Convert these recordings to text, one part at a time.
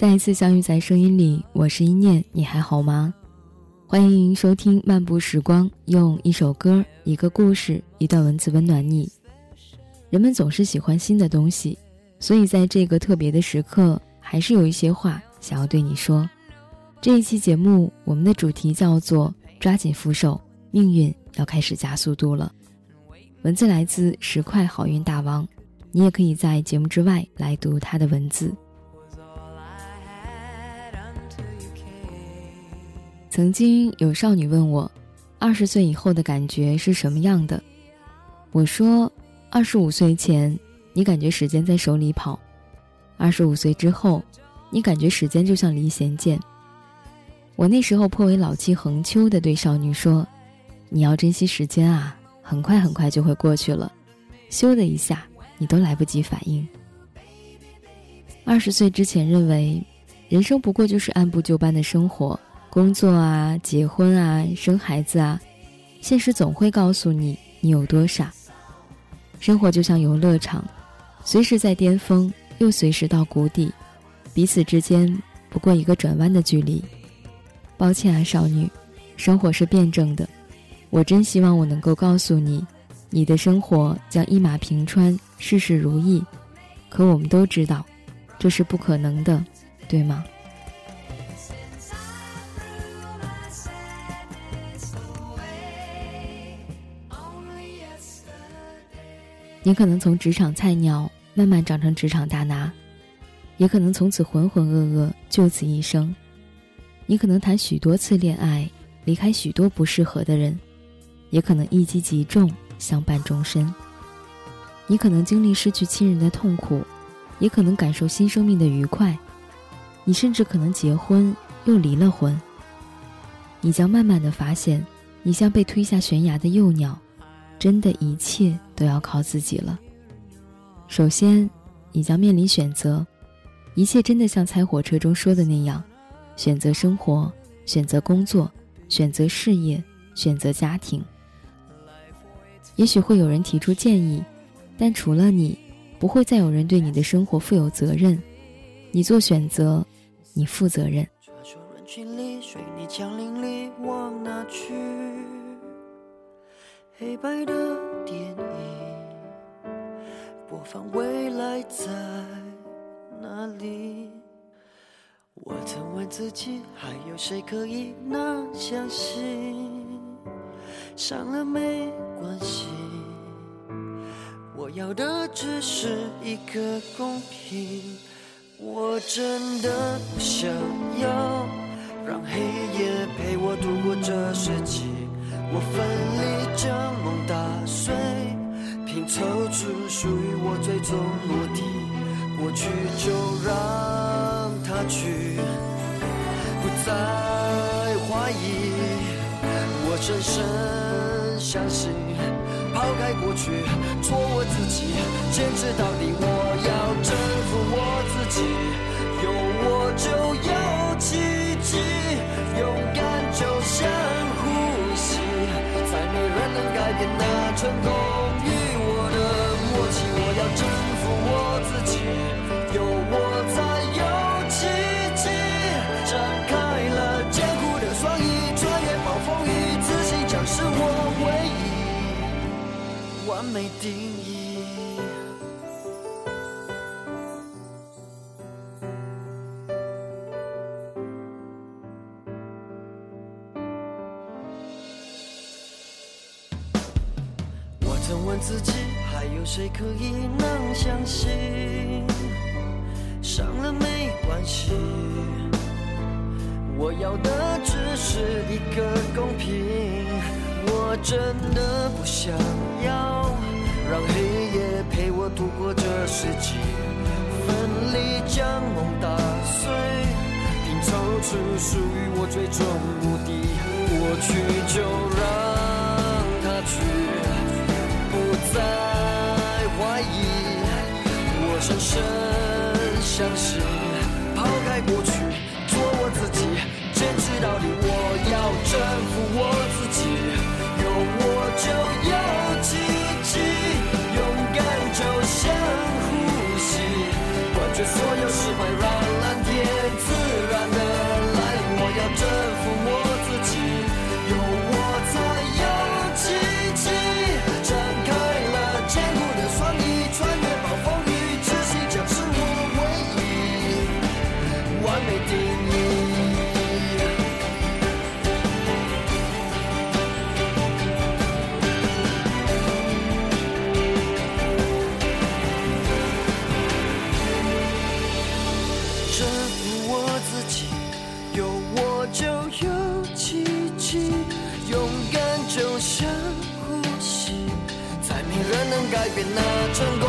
再一次相遇在声音里，我是一念，你还好吗？欢迎收听漫步时光，用一首歌、一个故事、一段文字温暖你。人们总是喜欢新的东西，所以在这个特别的时刻，还是有一些话想要对你说。这一期节目，我们的主题叫做“抓紧扶手，命运要开始加速度了”。文字来自十块好运大王，你也可以在节目之外来读他的文字。曾经有少女问我，二十岁以后的感觉是什么样的？我说，二十五岁前，你感觉时间在手里跑；二十五岁之后，你感觉时间就像离弦箭。我那时候颇为老气横秋的对少女说：“你要珍惜时间啊，很快很快就会过去了，咻的一下，你都来不及反应。”二十岁之前认为，人生不过就是按部就班的生活。工作啊，结婚啊，生孩子啊，现实总会告诉你你有多傻。生活就像游乐场，随时在巅峰，又随时到谷底，彼此之间不过一个转弯的距离。抱歉啊，少女，生活是辩证的。我真希望我能够告诉你，你的生活将一马平川，事事如意。可我们都知道，这是不可能的，对吗？你可能从职场菜鸟慢慢长成职场大拿，也可能从此浑浑噩噩就此一生。你可能谈许多次恋爱，离开许多不适合的人，也可能一击即中相伴终身。你可能经历失去亲人的痛苦，也可能感受新生命的愉快。你甚至可能结婚又离了婚。你将慢慢的发现，你像被推下悬崖的幼鸟。真的一切都要靠自己了。首先，你将面临选择，一切真的像猜火车中说的那样，选择生活，选择工作，选择事业，选择家庭。也许会有人提出建议，但除了你，不会再有人对你的生活负有责任。你做选择，你负责任。黑白的电影播放，未来在哪里？我曾问自己，还有谁可以那相信？伤了没关系，我要的只是一个公平。我真的不想要让黑夜陪我度过这世纪。我奋力将梦打碎，拼凑出属于我最终目的。过去就让它去，不再怀疑。我深深相信，抛开过去，做我自己，坚持到底。我要征服我自己，有我就有奇迹，勇敢就像呼吸，再没人能。改变那成功完美定义。我曾问自己还有谁可以能相信？伤了没关系，我要的只是一个公平。我真的不想要让黑夜陪我度过这世纪，奋力将梦打碎，拼凑出属于我最终目的。过去就让它去。不再怀疑，我深深相信，抛开过去，做我自己，坚持到底。我要征服我所有释怀那成功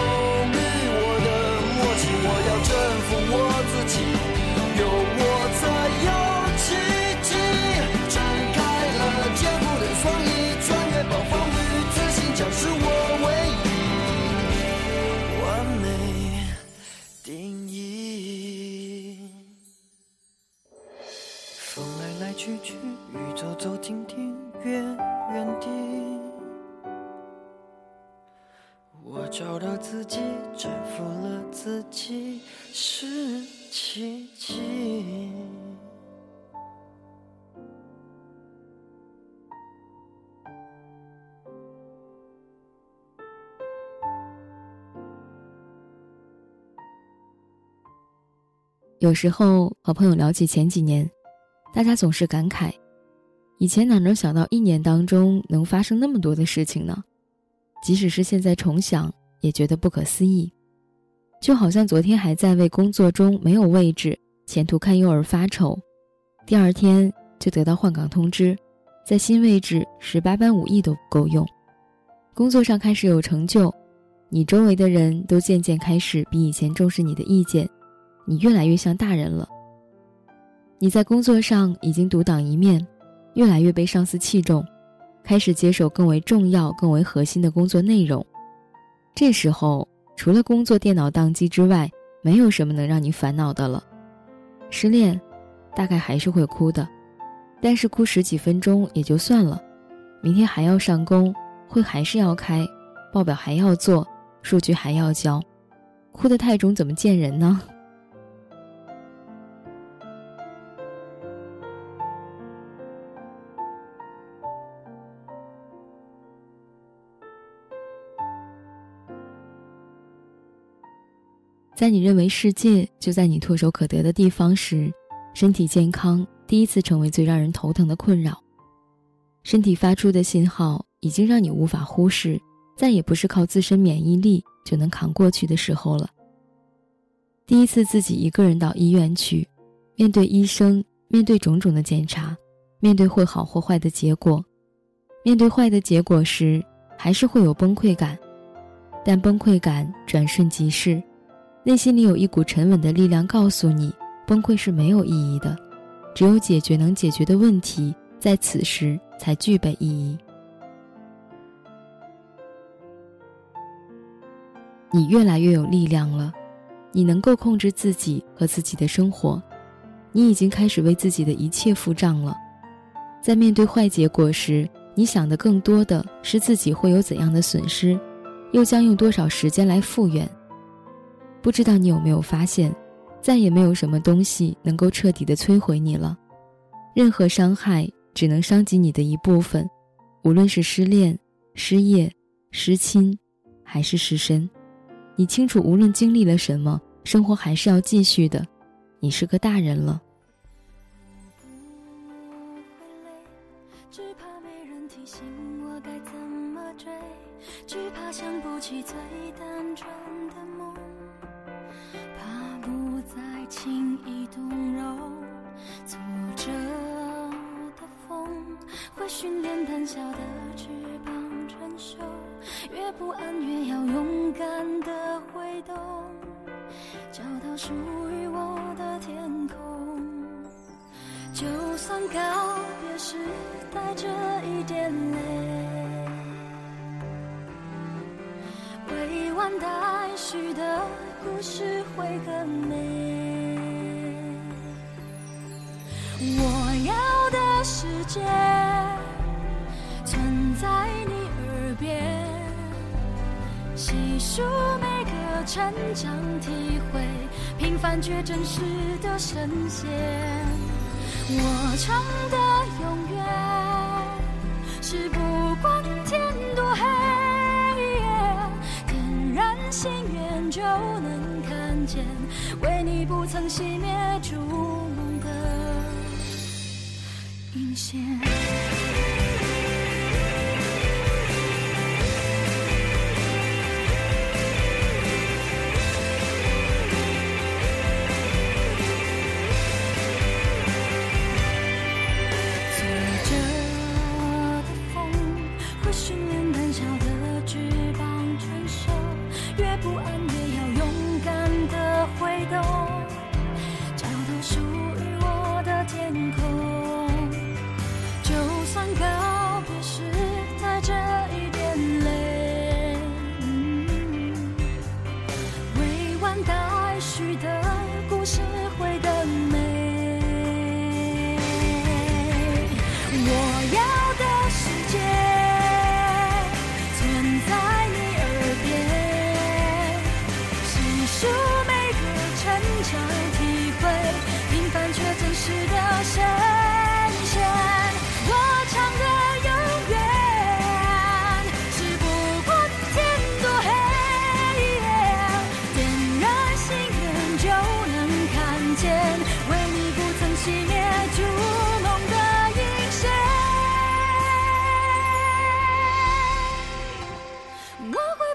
与我的默契。我要征服我自己，有我才有奇迹。张开了坚固的双翼，穿越暴风雨，自信将是我唯一完美定义。风来来去去，雨走走停停，原原地。找到自己，征服了自己，是奇迹。有时候和朋友聊起前几年，大家总是感慨，以前哪能想到一年当中能发生那么多的事情呢？即使是现在重想，也觉得不可思议。就好像昨天还在为工作中没有位置、前途堪忧而发愁，第二天就得到换岗通知，在新位置十八般武艺都不够用。工作上开始有成就，你周围的人都渐渐开始比以前重视你的意见。你越来越像大人了。你在工作上已经独当一面，越来越被上司器重，开始接手更为重要、更为核心的工作内容。这时候，除了工作电脑宕机之外，没有什么能让你烦恼的了。失恋，大概还是会哭的，但是哭十几分钟也就算了。明天还要上工，会还是要开，报表还要做，数据还要交，哭得太肿怎么见人呢？在你认为世界就在你唾手可得的地方时，身体健康第一次成为最让人头疼的困扰。身体发出的信号已经让你无法忽视，再也不是靠自身免疫力就能扛过去的时候了。第一次自己一个人到医院去，面对医生，面对种种的检查，面对或好或坏的结果，面对坏的结果时，还是会有崩溃感，但崩溃感转瞬即逝。内心里有一股沉稳的力量，告诉你，崩溃是没有意义的，只有解决能解决的问题，在此时才具备意义。你越来越有力量了，你能够控制自己和自己的生活，你已经开始为自己的一切付账了。在面对坏结果时，你想的更多的是自己会有怎样的损失，又将用多少时间来复原。不知道你有没有发现，再也没有什么东西能够彻底的摧毁你了。任何伤害只能伤及你的一部分，无论是失恋、失业、失亲，还是失身。你清楚，无论经历了什么，生活还是要继续的。你是个大人了。只怕没人提醒我该怎么追，只怕想不起最单纯轻易动容，挫折的风会训练胆小的翅膀承受，越不安越要勇敢的挥动，找到属于我的天空。就算告别时带着一点泪，未完待续的。故事会更美。我要的世界存在你耳边，细数每个成长体会，平凡却真实的神仙。我唱的永远是不管天多黑。点燃心愿就能看见，为你不曾熄灭烛引许的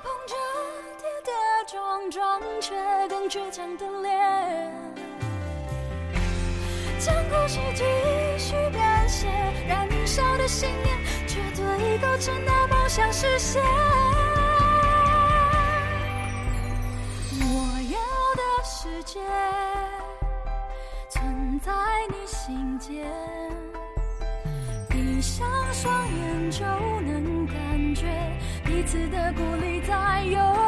捧着跌跌撞撞却更倔强的脸，将故事继续编写，燃烧的信念绝对构成那梦想实现。我要的世界存在你心间。闭上双眼就能次的鼓励在有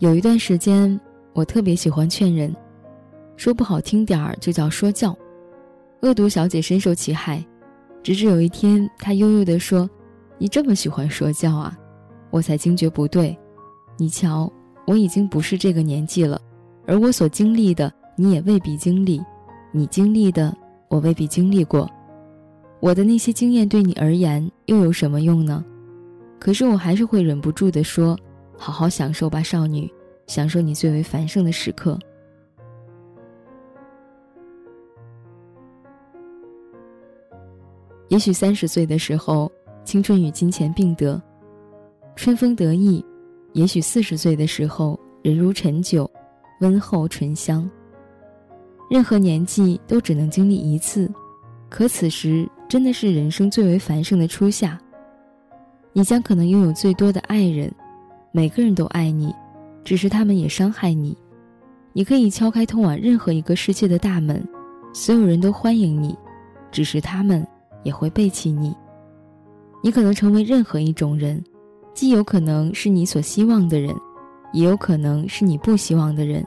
有一段时间，我特别喜欢劝人，说不好听点儿就叫说教。恶毒小姐深受其害，直至有一天，她悠悠地说：“你这么喜欢说教啊？”我才惊觉不对。你瞧，我已经不是这个年纪了，而我所经历的，你也未必经历；你经历的，我未必经历过。我的那些经验对你而言又有什么用呢？可是我还是会忍不住地说。好好享受吧，少女，享受你最为繁盛的时刻。也许三十岁的时候，青春与金钱并得，春风得意；也许四十岁的时候，人如陈酒，温厚醇香。任何年纪都只能经历一次，可此时真的是人生最为繁盛的初夏。你将可能拥有最多的爱人。每个人都爱你，只是他们也伤害你。你可以敲开通往任何一个世界的大门，所有人都欢迎你，只是他们也会背弃你。你可能成为任何一种人，既有可能是你所希望的人，也有可能是你不希望的人。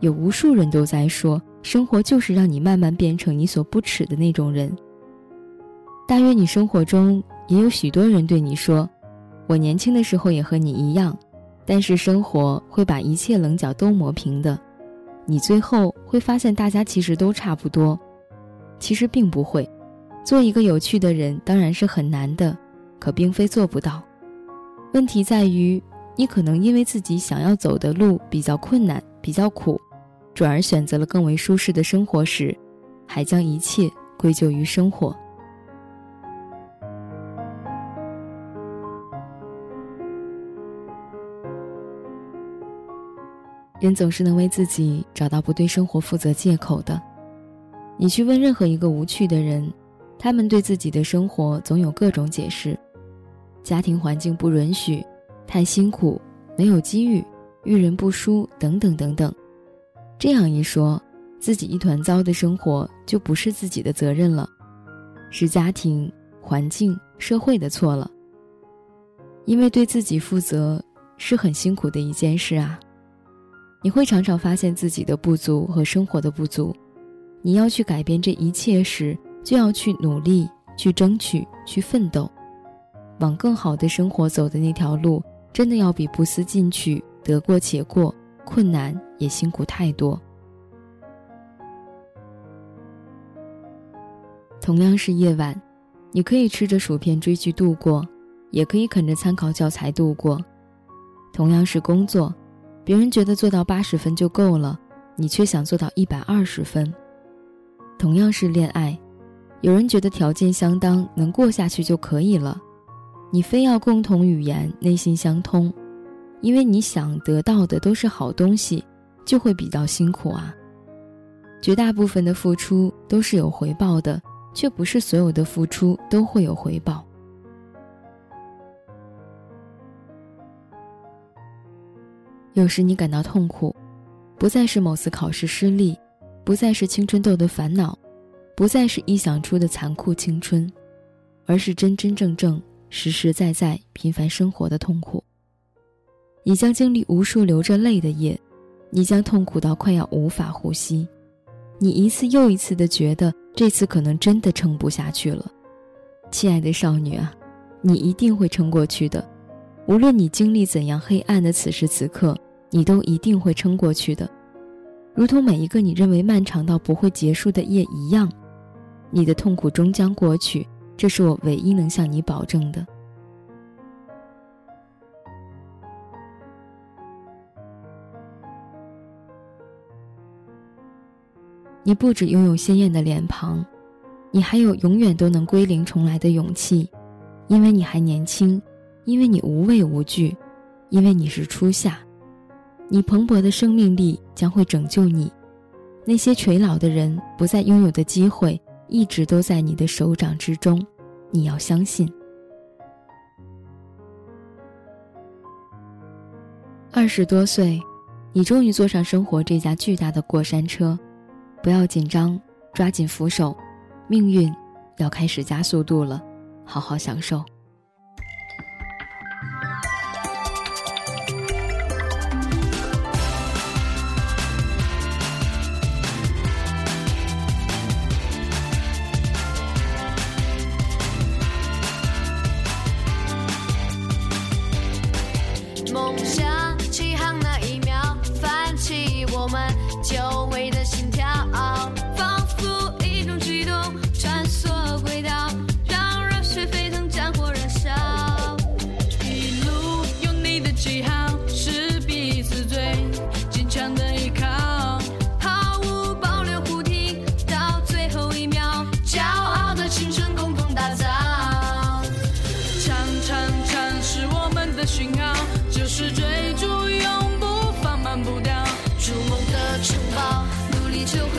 有无数人都在说，生活就是让你慢慢变成你所不耻的那种人。大约你生活中也有许多人对你说。我年轻的时候也和你一样，但是生活会把一切棱角都磨平的。你最后会发现，大家其实都差不多。其实并不会，做一个有趣的人当然是很难的，可并非做不到。问题在于，你可能因为自己想要走的路比较困难、比较苦，转而选择了更为舒适的生活时，还将一切归咎于生活。人总是能为自己找到不对生活负责借口的。你去问任何一个无趣的人，他们对自己的生活总有各种解释：家庭环境不允许，太辛苦，没有机遇，遇人不淑，等等等等。这样一说，自己一团糟的生活就不是自己的责任了，是家庭、环境、社会的错了。因为对自己负责是很辛苦的一件事啊。你会常常发现自己的不足和生活的不足，你要去改变这一切时，就要去努力、去争取、去奋斗，往更好的生活走的那条路，真的要比不思进取、得过且过、困难也辛苦太多。同样是夜晚，你可以吃着薯片追剧度过，也可以啃着参考教材度过，同样是工作，别人觉得做到八十分就够了，你却想做到一百二十分。同样是恋爱，有人觉得条件相当，能过下去就可以了，你非要共同语言，内心相通，因为你想得到的都是好东西，就会比较辛苦啊。绝大部分的付出都是有回报的，却不是所有的付出都会有回报。有时你感到痛苦，不再是某次考试失利，不再是青春痘的烦恼，不再是臆想出的残酷青春，而是真真正正、实实在在平凡生活的痛苦。你将经历无数流着泪的夜，你将痛苦到快要无法呼吸，你一次又一次的觉得这次可能真的撑不下去了。亲爱的少女啊，你一定会撑过去的。无论你经历怎样黑暗的此时此刻，你都一定会撑过去的，如同每一个你认为漫长到不会结束的夜一样，你的痛苦终将过去，这是我唯一能向你保证的。你不止拥有鲜艳的脸庞，你还有永远都能归零重来的勇气，因为你还年轻。因为你无畏无惧，因为你是初夏，你蓬勃的生命力将会拯救你。那些垂老的人不再拥有的机会，一直都在你的手掌之中。你要相信。二十多岁，你终于坐上生活这架巨大的过山车，不要紧张，抓紧扶手，命运要开始加速度了，好好享受。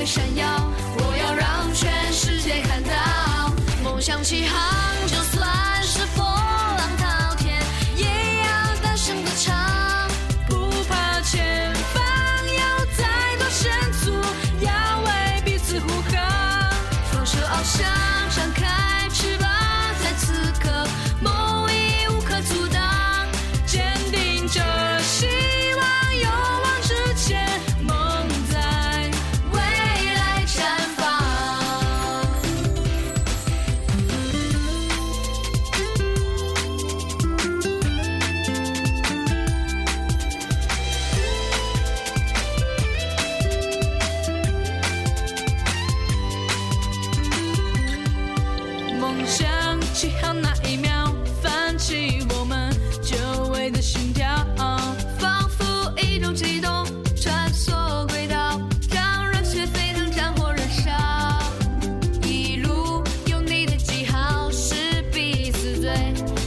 闪耀！我要让全世界看到，梦想起航，就算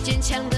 坚强